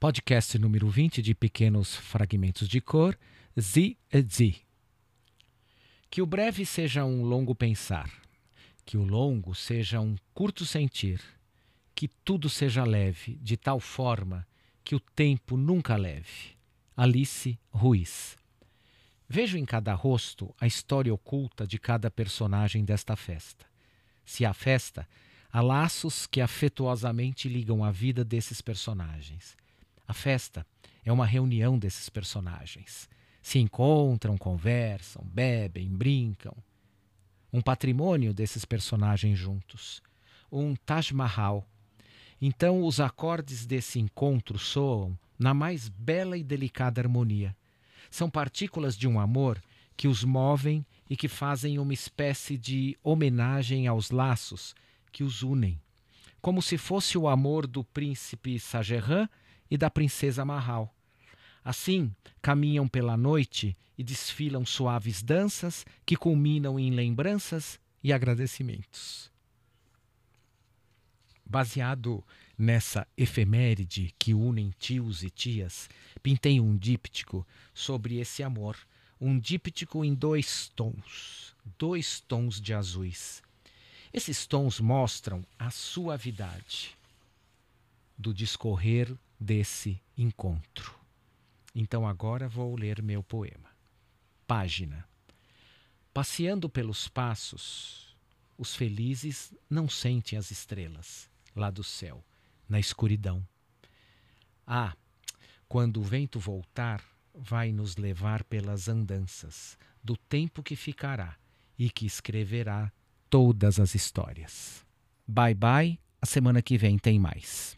podcast número 20 de Pequenos Fragmentos de Cor, Zi e Zi. Que o breve seja um longo pensar, que o longo seja um curto sentir, que tudo seja leve, de tal forma que o tempo nunca leve. Alice Ruiz. Vejo em cada rosto a história oculta de cada personagem desta festa. Se há festa, há laços que afetuosamente ligam a vida desses personagens. A festa é uma reunião desses personagens. Se encontram, conversam, bebem, brincam. Um patrimônio desses personagens juntos. Um Taj Mahal. Então os acordes desse encontro soam na mais bela e delicada harmonia. São partículas de um amor que os movem e que fazem uma espécie de homenagem aos laços que os unem, como se fosse o amor do príncipe Sajerran e da princesa Mahal. Assim, caminham pela noite e desfilam suaves danças que culminam em lembranças e agradecimentos. Baseado nessa efeméride que unem tios e tias, pintei um díptico sobre esse amor, um díptico em dois tons, dois tons de azuis. Esses tons mostram a suavidade do discorrer desse encontro. Então agora vou ler meu poema. Página. Passeando pelos passos, os felizes não sentem as estrelas lá do céu, na escuridão. Ah, quando o vento voltar, vai nos levar pelas andanças do tempo que ficará e que escreverá todas as histórias. Bye bye, a semana que vem tem mais.